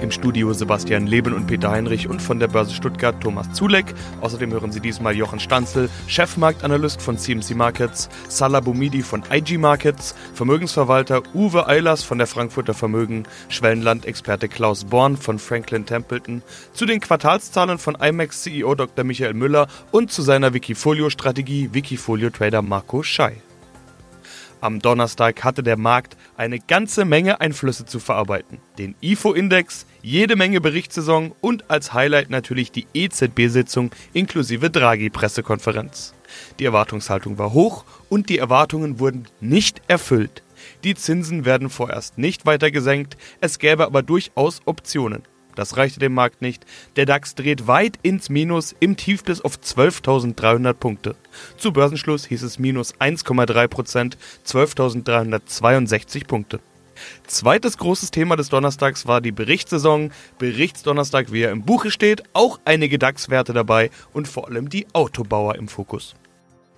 Im Studio Sebastian Leben und Peter Heinrich und von der Börse Stuttgart Thomas Zulek. Außerdem hören Sie diesmal Jochen Stanzel, Chefmarktanalyst von CMC Markets, Salah Boumidi von IG Markets, Vermögensverwalter Uwe Eilers von der Frankfurter Vermögen, Schwellenland-Experte Klaus Born von Franklin Templeton, zu den Quartalszahlen von IMAX CEO Dr. Michael Müller und zu seiner Wikifolio-Strategie Wikifolio-Trader Marco Schei. Am Donnerstag hatte der Markt eine ganze Menge Einflüsse zu verarbeiten. Den IFO-Index, jede Menge Berichtssaison und als Highlight natürlich die EZB-Sitzung inklusive Draghi-Pressekonferenz. Die Erwartungshaltung war hoch und die Erwartungen wurden nicht erfüllt. Die Zinsen werden vorerst nicht weiter gesenkt, es gäbe aber durchaus Optionen. Das reichte dem Markt nicht. Der DAX dreht weit ins Minus im Tief bis auf 12.300 Punkte. Zu Börsenschluss hieß es minus 1,3 Prozent, 12.362 Punkte. Zweites großes Thema des Donnerstags war die Berichtssaison. Berichtsdonnerstag, wie er im Buche steht, auch einige DAX-Werte dabei und vor allem die Autobauer im Fokus.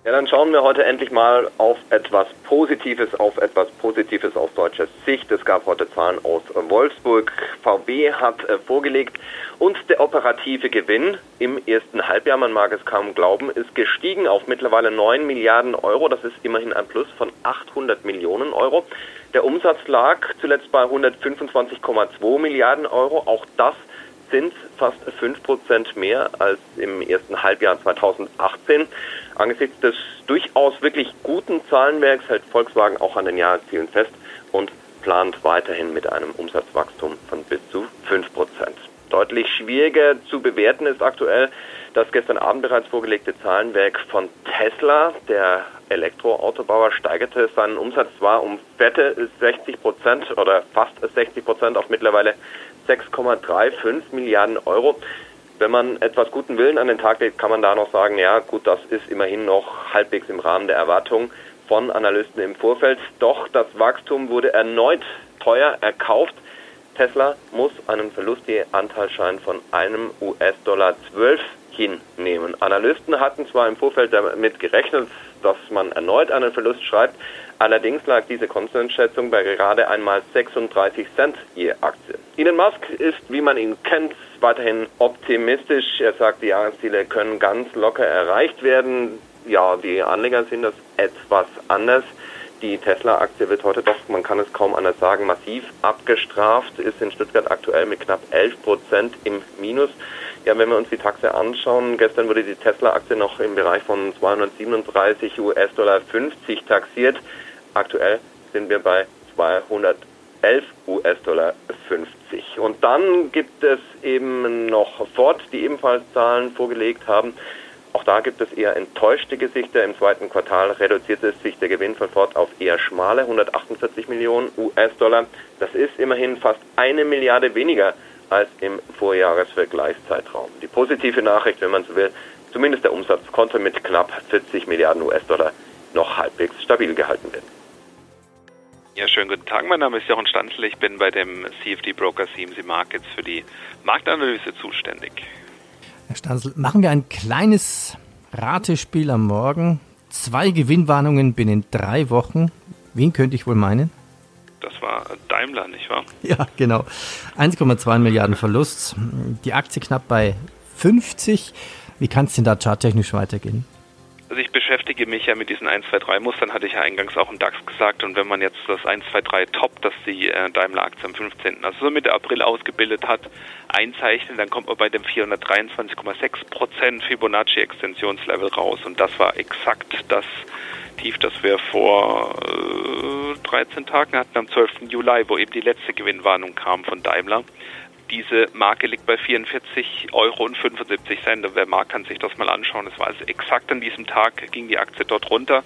Ja, dann schauen wir heute endlich mal auf etwas Positives, auf etwas Positives aus deutscher Sicht. Es gab heute Zahlen aus Wolfsburg. VW hat äh, vorgelegt und der operative Gewinn im ersten Halbjahr, man mag es kaum glauben, ist gestiegen auf mittlerweile 9 Milliarden Euro. Das ist immerhin ein Plus von 800 Millionen Euro. Der Umsatz lag zuletzt bei 125,2 Milliarden Euro. Auch das sind fast 5% mehr als im ersten Halbjahr 2018. Angesichts des durchaus wirklich guten Zahlenwerks hält Volkswagen auch an den Jahreszielen fest und plant weiterhin mit einem Umsatzwachstum von bis zu 5%. Deutlich schwieriger zu bewerten ist aktuell das gestern Abend bereits vorgelegte Zahlenwerk von Tesla. Der Elektroautobauer steigerte seinen Umsatz zwar um fette 60 Prozent oder fast 60 Prozent auf mittlerweile 6,35 Milliarden Euro. Wenn man etwas guten Willen an den Tag legt, kann man da noch sagen, ja gut, das ist immerhin noch halbwegs im Rahmen der Erwartungen von Analysten im Vorfeld. Doch das Wachstum wurde erneut teuer erkauft. Tesla muss einen Verlustanteilschein von einem US-Dollar 12 hinnehmen. Analysten hatten zwar im Vorfeld damit gerechnet, dass man erneut einen Verlust schreibt, allerdings lag diese Konsensschätzung bei gerade einmal 36 Cent je Aktie. Elon Musk ist, wie man ihn kennt, weiterhin optimistisch. Er sagt, die Jahresziele können ganz locker erreicht werden. Ja, die Anleger sehen das etwas anders. Die Tesla-Aktie wird heute doch, man kann es kaum anders sagen, massiv abgestraft, ist in Stuttgart aktuell mit knapp 11 Prozent im Minus. Ja, wenn wir uns die Taxe anschauen, gestern wurde die Tesla-Aktie noch im Bereich von 237 US-Dollar 50 taxiert. Aktuell sind wir bei 211 US-Dollar 50. Und dann gibt es eben noch Ford, die ebenfalls Zahlen vorgelegt haben. Auch da gibt es eher enttäuschte Gesichter. Im zweiten Quartal reduzierte sich der Gewinn von Ford auf eher schmale 148 Millionen US-Dollar. Das ist immerhin fast eine Milliarde weniger als im Vorjahresvergleichszeitraum. Die positive Nachricht, wenn man so will, zumindest der Umsatz konnte mit knapp 40 Milliarden US-Dollar noch halbwegs stabil gehalten werden. Ja, schönen guten Tag. Mein Name ist Jochen Stanzel. Ich bin bei dem CFD Broker CMC Markets für die Marktanalyse zuständig. Herr Stanzel, machen wir ein kleines Ratespiel am Morgen. Zwei Gewinnwarnungen binnen drei Wochen. Wen könnte ich wohl meinen? Das war Daimler, nicht wahr? Ja, genau. 1,2 Milliarden Verlust. Die Aktie knapp bei 50. Wie kann es denn da charttechnisch weitergehen? Also ich beschäftige mich ja mit diesen 1, 2, 3 Mustern, hatte ich ja eingangs auch im DAX gesagt. Und wenn man jetzt das 1, 2, 3 Top, das die äh, Daimler-Aktie am 15., also so Mitte April ausgebildet hat, einzeichnet, dann kommt man bei dem 423,6 Prozent Fibonacci-Extensionslevel raus. Und das war exakt das Tief, das wir vor äh, 13 Tagen hatten, am 12. Juli, wo eben die letzte Gewinnwarnung kam von Daimler. Diese Marke liegt bei 44 Euro und 75 Cent. wer mag, kann sich das mal anschauen. Es war also exakt an diesem Tag, ging die Aktie dort runter,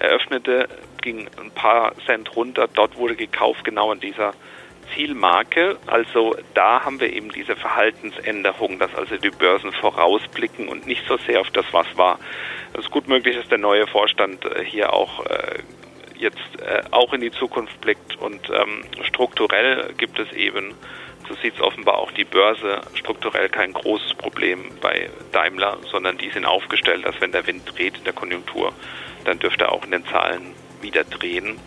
eröffnete, ging ein paar Cent runter. Dort wurde gekauft, genau an dieser Zielmarke. Also da haben wir eben diese Verhaltensänderung, dass also die Börsen vorausblicken und nicht so sehr auf das, was war. Es ist gut möglich, dass der neue Vorstand äh, hier auch äh, jetzt äh, auch in die Zukunft blickt und ähm, strukturell gibt es eben So sieht es offenbar auch die Börse strukturell kein großes Problem bei Daimler, sondern die sind aufgestellt, dass wenn der Wind dreht in der Konjunktur, dann dürfte er auch in den Zahlen wieder drehen.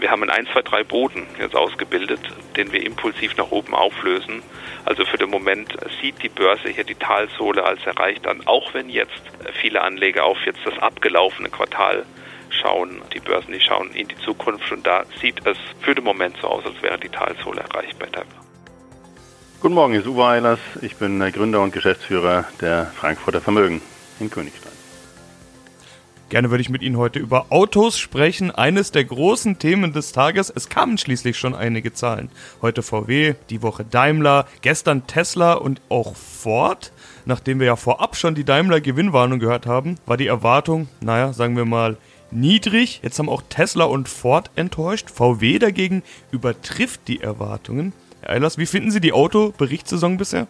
Wir haben einen 1, 2, 3 Boden jetzt ausgebildet, den wir impulsiv nach oben auflösen. Also für den Moment sieht die Börse hier die Talsohle als erreicht an, auch wenn jetzt viele Anleger auf jetzt das abgelaufene Quartal schauen, die Börsen, die schauen in die Zukunft und da sieht es für den Moment so aus, als wäre die Talsohle erreicht bei Daimler. Guten Morgen, hier ist Uwe Eilers. Ich bin Gründer und Geschäftsführer der Frankfurter Vermögen in Königstein. Gerne würde ich mit Ihnen heute über Autos sprechen. Eines der großen Themen des Tages. Es kamen schließlich schon einige Zahlen. Heute VW, die Woche Daimler, gestern Tesla und auch Ford. Nachdem wir ja vorab schon die Daimler Gewinnwarnung gehört haben, war die Erwartung, naja, sagen wir mal, niedrig. Jetzt haben auch Tesla und Ford enttäuscht. VW dagegen übertrifft die Erwartungen. Herr Eilers, wie finden Sie die Autoberichtssaison bisher?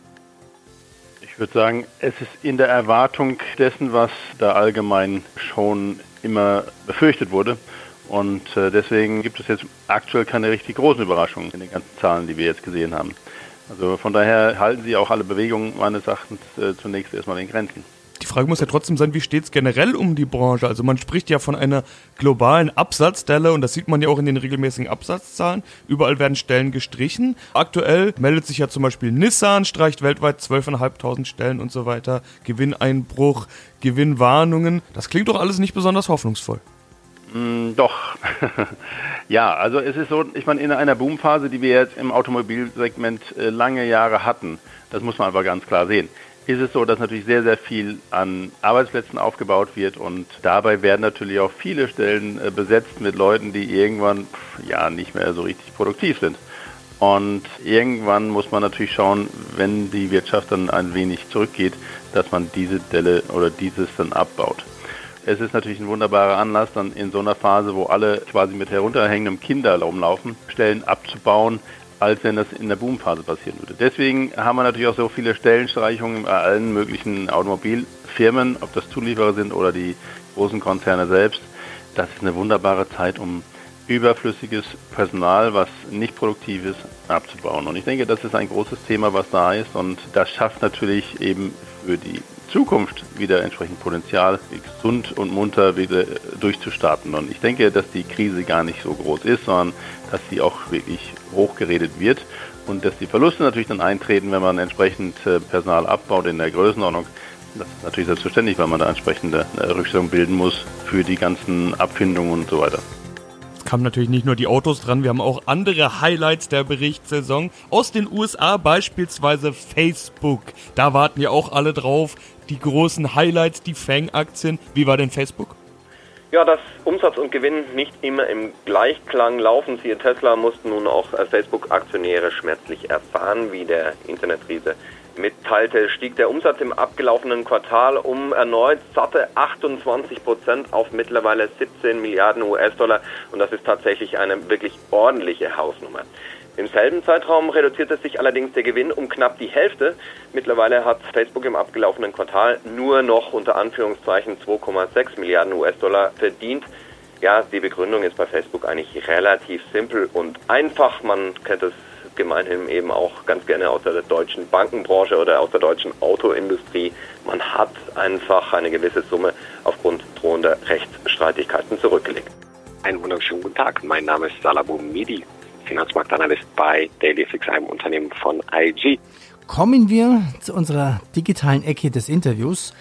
Ich würde sagen, es ist in der Erwartung dessen, was da allgemein schon immer befürchtet wurde. Und äh, deswegen gibt es jetzt aktuell keine richtig großen Überraschungen in den ganzen Zahlen, die wir jetzt gesehen haben. Also von daher halten Sie auch alle Bewegungen meines Erachtens äh, zunächst erstmal in Grenzen. Die Frage muss ja trotzdem sein, wie steht es generell um die Branche? Also man spricht ja von einer globalen Absatzdelle und das sieht man ja auch in den regelmäßigen Absatzzahlen. Überall werden Stellen gestrichen. Aktuell meldet sich ja zum Beispiel Nissan, streicht weltweit 12.500 Stellen und so weiter. Gewinneinbruch, Gewinnwarnungen. Das klingt doch alles nicht besonders hoffnungsvoll. Mm, doch. ja, also es ist so, ich meine, in einer Boomphase, die wir jetzt im Automobilsegment äh, lange Jahre hatten, das muss man einfach ganz klar sehen ist es so, dass natürlich sehr, sehr viel an Arbeitsplätzen aufgebaut wird und dabei werden natürlich auch viele Stellen äh, besetzt mit Leuten, die irgendwann ja nicht mehr so richtig produktiv sind. Und irgendwann muss man natürlich schauen, wenn die Wirtschaft dann ein wenig zurückgeht, dass man diese Delle oder dieses dann abbaut. Es ist natürlich ein wunderbarer Anlass, dann in so einer Phase, wo alle quasi mit herunterhängendem Kinder rumlaufen, Stellen abzubauen, als wenn das in der Boomphase passieren würde. Deswegen haben wir natürlich auch so viele Stellenstreichungen bei allen möglichen Automobilfirmen, ob das Zulieferer sind oder die großen Konzerne selbst. Das ist eine wunderbare Zeit, um überflüssiges Personal, was nicht produktiv ist, abzubauen. Und ich denke, das ist ein großes Thema, was da ist. Und das schafft natürlich eben für die Zukunft wieder entsprechend Potenzial, gesund und munter wieder durchzustarten. Und ich denke, dass die Krise gar nicht so groß ist, sondern dass sie auch wirklich hochgeredet wird und dass die Verluste natürlich dann eintreten, wenn man entsprechend äh, Personal abbaut in der Größenordnung. Das ist natürlich selbstverständlich, weil man da entsprechende äh, Rückstellung bilden muss für die ganzen Abfindungen und so weiter kamen natürlich nicht nur die Autos dran, wir haben auch andere Highlights der Berichtssaison. Aus den USA beispielsweise Facebook. Da warten ja auch alle drauf. Die großen Highlights, die Fang-Aktien. Wie war denn Facebook? Ja, dass Umsatz und Gewinn nicht immer im Gleichklang laufen. Siehe Tesla mussten nun auch Facebook-Aktionäre schmerzlich erfahren, wie der Internetriese mitteilte, stieg der Umsatz im abgelaufenen Quartal um erneut satte 28 Prozent auf mittlerweile 17 Milliarden US-Dollar und das ist tatsächlich eine wirklich ordentliche Hausnummer. Im selben Zeitraum reduzierte sich allerdings der Gewinn um knapp die Hälfte. Mittlerweile hat Facebook im abgelaufenen Quartal nur noch unter Anführungszeichen 2,6 Milliarden US-Dollar verdient. Ja, die Begründung ist bei Facebook eigentlich relativ simpel und einfach. Man kennt es gemeinhin eben auch ganz gerne aus der deutschen Bankenbranche oder aus der deutschen Autoindustrie. Man hat einfach eine gewisse Summe aufgrund drohender Rechtsstreitigkeiten zurückgelegt. Einen wunderschönen guten Tag. Mein Name ist Salabo Midi, Finanzmarktanalyst bei Dailyfix, einem Unternehmen von IG. Kommen wir zu unserer digitalen Ecke des Interviews.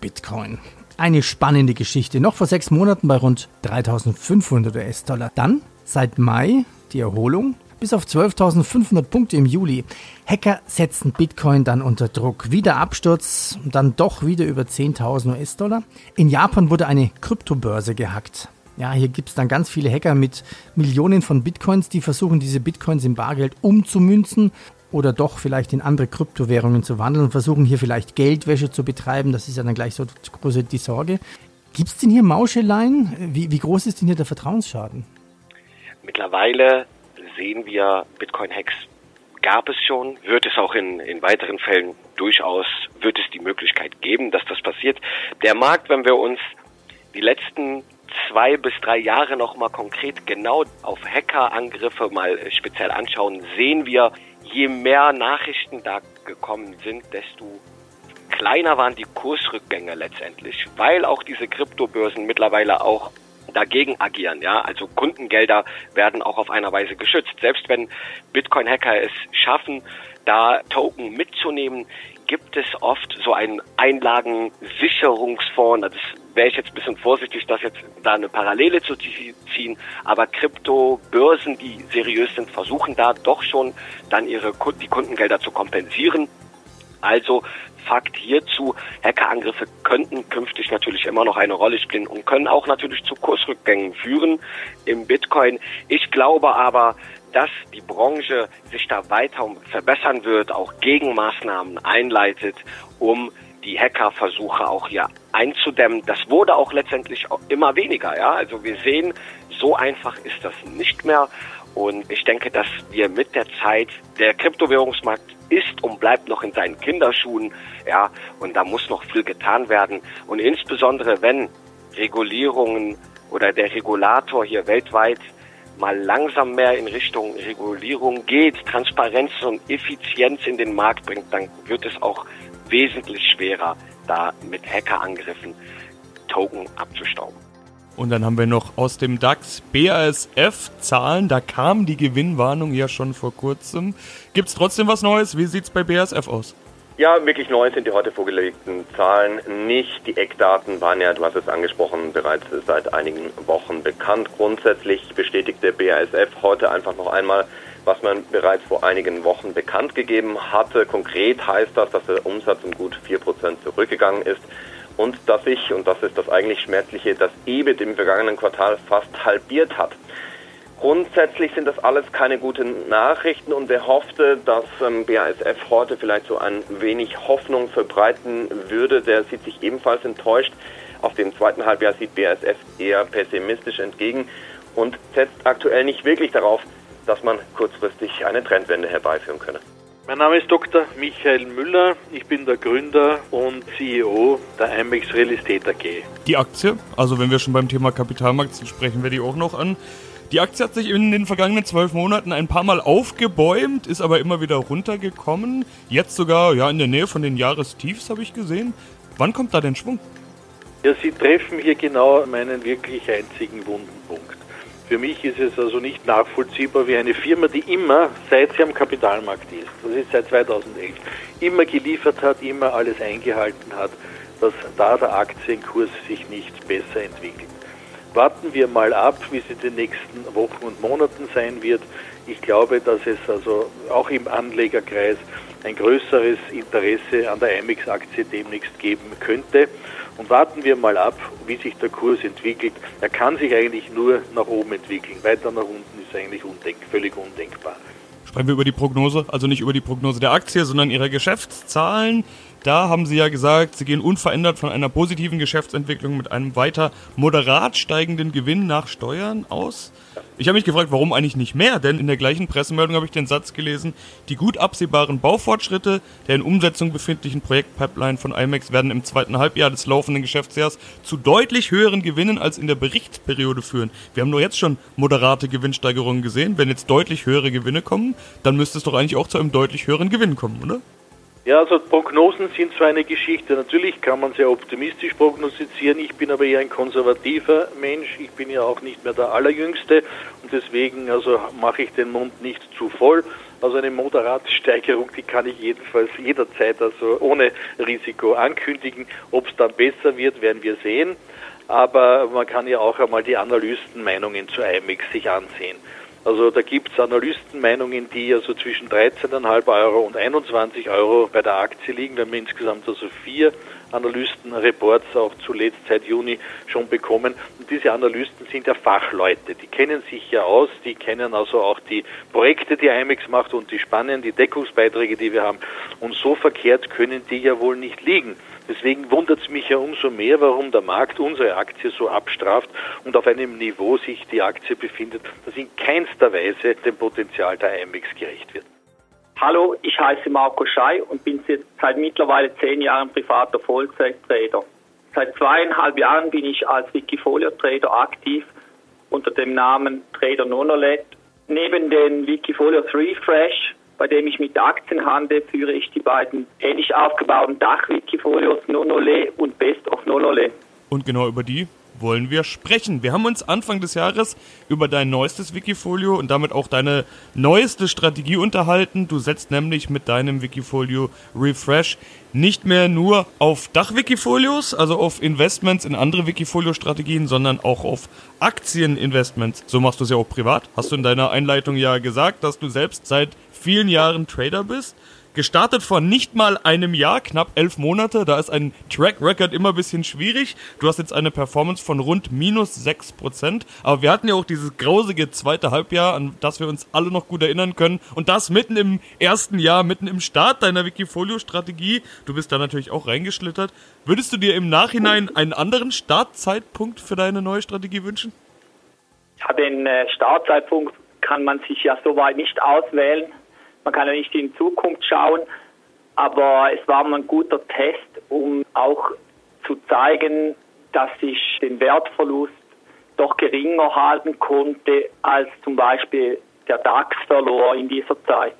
Bitcoin. Eine spannende Geschichte. Noch vor sechs Monaten bei rund 3500 US-Dollar. Dann seit Mai die Erholung bis auf 12.500 Punkte im Juli. Hacker setzten Bitcoin dann unter Druck. Wieder Absturz, dann doch wieder über 10.000 US-Dollar. In Japan wurde eine Kryptobörse gehackt. Ja, hier gibt es dann ganz viele Hacker mit Millionen von Bitcoins, die versuchen, diese Bitcoins in Bargeld umzumünzen oder doch vielleicht in andere Kryptowährungen zu wandeln und versuchen hier vielleicht Geldwäsche zu betreiben. Das ist ja dann gleich so große die Sorge. Gibt es denn hier Mauscheleien? Wie, wie groß ist denn hier der Vertrauensschaden? Mittlerweile sehen wir Bitcoin-Hacks gab es schon, wird es auch in, in weiteren Fällen durchaus, wird es die Möglichkeit geben, dass das passiert. Der Markt, wenn wir uns die letzten zwei bis drei Jahre nochmal konkret genau auf Hackerangriffe mal speziell anschauen, sehen wir je mehr Nachrichten da gekommen sind, desto kleiner waren die Kursrückgänge letztendlich, weil auch diese Kryptobörsen mittlerweile auch dagegen agieren. Ja, also Kundengelder werden auch auf einer Weise geschützt. Selbst wenn Bitcoin-Hacker es schaffen, da Token mitzunehmen, gibt es oft so einen Einlagensicherungsfonds. Das wäre ich jetzt ein bisschen vorsichtig, das jetzt da eine Parallele zu ziehen. Aber Kryptobörsen, die seriös sind, versuchen da doch schon dann ihre die Kundengelder zu kompensieren. Also Fakt hierzu, Hackerangriffe könnten künftig natürlich immer noch eine Rolle spielen und können auch natürlich zu Kursrückgängen führen im Bitcoin. Ich glaube aber, dass die Branche sich da weiter verbessern wird, auch Gegenmaßnahmen einleitet, um die Hackerversuche auch hier einzudämmen. Das wurde auch letztendlich immer weniger. Ja, also wir sehen, so einfach ist das nicht mehr. Und ich denke, dass wir mit der Zeit, der Kryptowährungsmarkt ist und bleibt noch in seinen Kinderschuhen, ja, und da muss noch viel getan werden. Und insbesondere wenn Regulierungen oder der Regulator hier weltweit mal langsam mehr in Richtung Regulierung geht, Transparenz und Effizienz in den Markt bringt, dann wird es auch wesentlich schwerer, da mit Hackerangriffen Token abzustauben. Und dann haben wir noch aus dem DAX BASF-Zahlen. Da kam die Gewinnwarnung ja schon vor kurzem. Gibt es trotzdem was Neues? Wie sieht es bei BASF aus? Ja, wirklich neu sind die heute vorgelegten Zahlen nicht. Die Eckdaten waren ja, du hast es angesprochen, bereits seit einigen Wochen bekannt. Grundsätzlich bestätigte BASF heute einfach noch einmal, was man bereits vor einigen Wochen bekannt gegeben hatte. Konkret heißt das, dass der Umsatz um gut 4% zurückgegangen ist und dass sich, und das ist das eigentlich Schmerzliche, das EBIT im vergangenen Quartal fast halbiert hat. Grundsätzlich sind das alles keine guten Nachrichten und wer hoffte, dass ähm, BASF heute vielleicht so ein wenig Hoffnung verbreiten würde, der sieht sich ebenfalls enttäuscht. Auf den zweiten Halbjahr sieht BASF eher pessimistisch entgegen und setzt aktuell nicht wirklich darauf, dass man kurzfristig eine Trendwende herbeiführen könne. Mein Name ist Dr. Michael Müller. Ich bin der Gründer und CEO der IMEX Real Estate AG. Die Aktie, also wenn wir schon beim Thema Kapitalmarkt sind, sprechen wir die auch noch an. Die Aktie hat sich in den vergangenen zwölf Monaten ein paar Mal aufgebäumt, ist aber immer wieder runtergekommen. Jetzt sogar ja in der Nähe von den Jahrestiefs habe ich gesehen. Wann kommt da denn Schwung? Ja, Sie treffen hier genau meinen wirklich einzigen wunden Punkt. Für mich ist es also nicht nachvollziehbar, wie eine Firma, die immer, seit sie am Kapitalmarkt ist, das ist seit 2011, immer geliefert hat, immer alles eingehalten hat, dass da der Aktienkurs sich nicht besser entwickelt. Warten wir mal ab, wie es in den nächsten Wochen und Monaten sein wird. Ich glaube, dass es also auch im Anlegerkreis ein größeres Interesse an der IMEX-Aktie demnächst geben könnte. Und warten wir mal ab, wie sich der Kurs entwickelt. Er kann sich eigentlich nur nach oben entwickeln. Weiter nach unten ist eigentlich undenk völlig undenkbar. Sprechen wir über die Prognose, also nicht über die Prognose der Aktie, sondern ihrer Geschäftszahlen. Da haben Sie ja gesagt, Sie gehen unverändert von einer positiven Geschäftsentwicklung mit einem weiter moderat steigenden Gewinn nach Steuern aus. Ich habe mich gefragt, warum eigentlich nicht mehr? Denn in der gleichen Pressemeldung habe ich den Satz gelesen, die gut absehbaren Baufortschritte der in Umsetzung befindlichen Projektpipeline von IMAX werden im zweiten Halbjahr des laufenden Geschäftsjahres zu deutlich höheren Gewinnen als in der Berichtsperiode führen. Wir haben nur jetzt schon moderate Gewinnsteigerungen gesehen. Wenn jetzt deutlich höhere Gewinne kommen, dann müsste es doch eigentlich auch zu einem deutlich höheren Gewinn kommen, oder? Ja, also Prognosen sind zwar eine Geschichte. Natürlich kann man sehr optimistisch prognostizieren. Ich bin aber eher ein konservativer Mensch. Ich bin ja auch nicht mehr der Allerjüngste und deswegen also mache ich den Mund nicht zu voll. Also eine moderate Steigerung, die kann ich jedenfalls jederzeit also ohne Risiko ankündigen. Ob es dann besser wird, werden wir sehen. Aber man kann ja auch einmal die Analystenmeinungen zu IMEX sich ansehen. Also da gibt es Analystenmeinungen, die also zwischen 13,5 Euro und 21 Euro bei der Aktie liegen. Wir haben insgesamt also vier Analystenreports auch zuletzt seit Juni schon bekommen. Und diese Analysten sind ja Fachleute, die kennen sich ja aus, die kennen also auch die Projekte, die IMEX macht und die Spannen, die Deckungsbeiträge, die wir haben. Und so verkehrt können die ja wohl nicht liegen. Deswegen wundert es mich ja umso mehr, warum der Markt unsere Aktie so abstraft und auf einem Niveau sich die Aktie befindet, das in keinster Weise dem Potenzial der IMEX gerecht wird. Hallo, ich heiße Marco Schei und bin seit mittlerweile zehn Jahren privater Vollzeit-Trader. Seit zweieinhalb Jahren bin ich als Wikifolio-Trader aktiv unter dem Namen Trader Nonolet. Neben den Wikifolios Refresh bei dem ich mit Aktien handle, führe ich die beiden ähnlich aufgebauten Dach-Wikifolios Nonole und Best of Nonole. Und genau über die wollen wir sprechen. Wir haben uns Anfang des Jahres über dein neuestes Wikifolio und damit auch deine neueste Strategie unterhalten. Du setzt nämlich mit deinem Wikifolio Refresh nicht mehr nur auf Dach-Wikifolios, also auf Investments in andere Wikifolio-Strategien, sondern auch auf Aktieninvestments. So machst du es ja auch privat. Hast du in deiner Einleitung ja gesagt, dass du selbst seit vielen Jahren Trader bist. Gestartet vor nicht mal einem Jahr, knapp elf Monate. Da ist ein Track Record immer ein bisschen schwierig. Du hast jetzt eine Performance von rund minus sechs Prozent. Aber wir hatten ja auch dieses grausige zweite Halbjahr, an das wir uns alle noch gut erinnern können. Und das mitten im ersten Jahr, mitten im Start deiner Wikifolio-Strategie. Du bist da natürlich auch reingeschlittert. Würdest du dir im Nachhinein einen anderen Startzeitpunkt für deine neue Strategie wünschen? Ja, den äh, Startzeitpunkt kann man sich ja soweit nicht auswählen. Man kann ja nicht in Zukunft schauen, aber es war mal ein guter Test, um auch zu zeigen, dass ich den Wertverlust doch geringer halten konnte, als zum Beispiel der DAX verlor in dieser Zeit.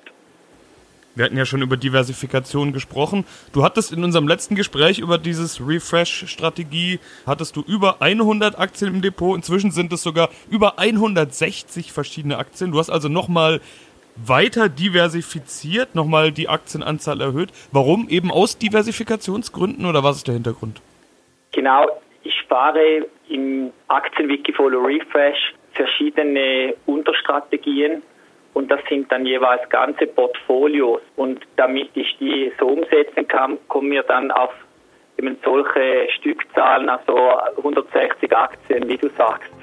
Wir hatten ja schon über Diversifikation gesprochen. Du hattest in unserem letzten Gespräch über dieses Refresh-Strategie, hattest du über 100 Aktien im Depot. Inzwischen sind es sogar über 160 verschiedene Aktien. Du hast also nochmal weiter diversifiziert, nochmal die Aktienanzahl erhöht. Warum? Eben aus Diversifikationsgründen oder was ist der Hintergrund? Genau, ich spare im Aktienwikifolio Refresh verschiedene Unterstrategien und das sind dann jeweils ganze Portfolios. Und damit ich die so umsetzen kann, kommen wir dann auf eben solche Stückzahlen, also 160 Aktien, wie du sagst.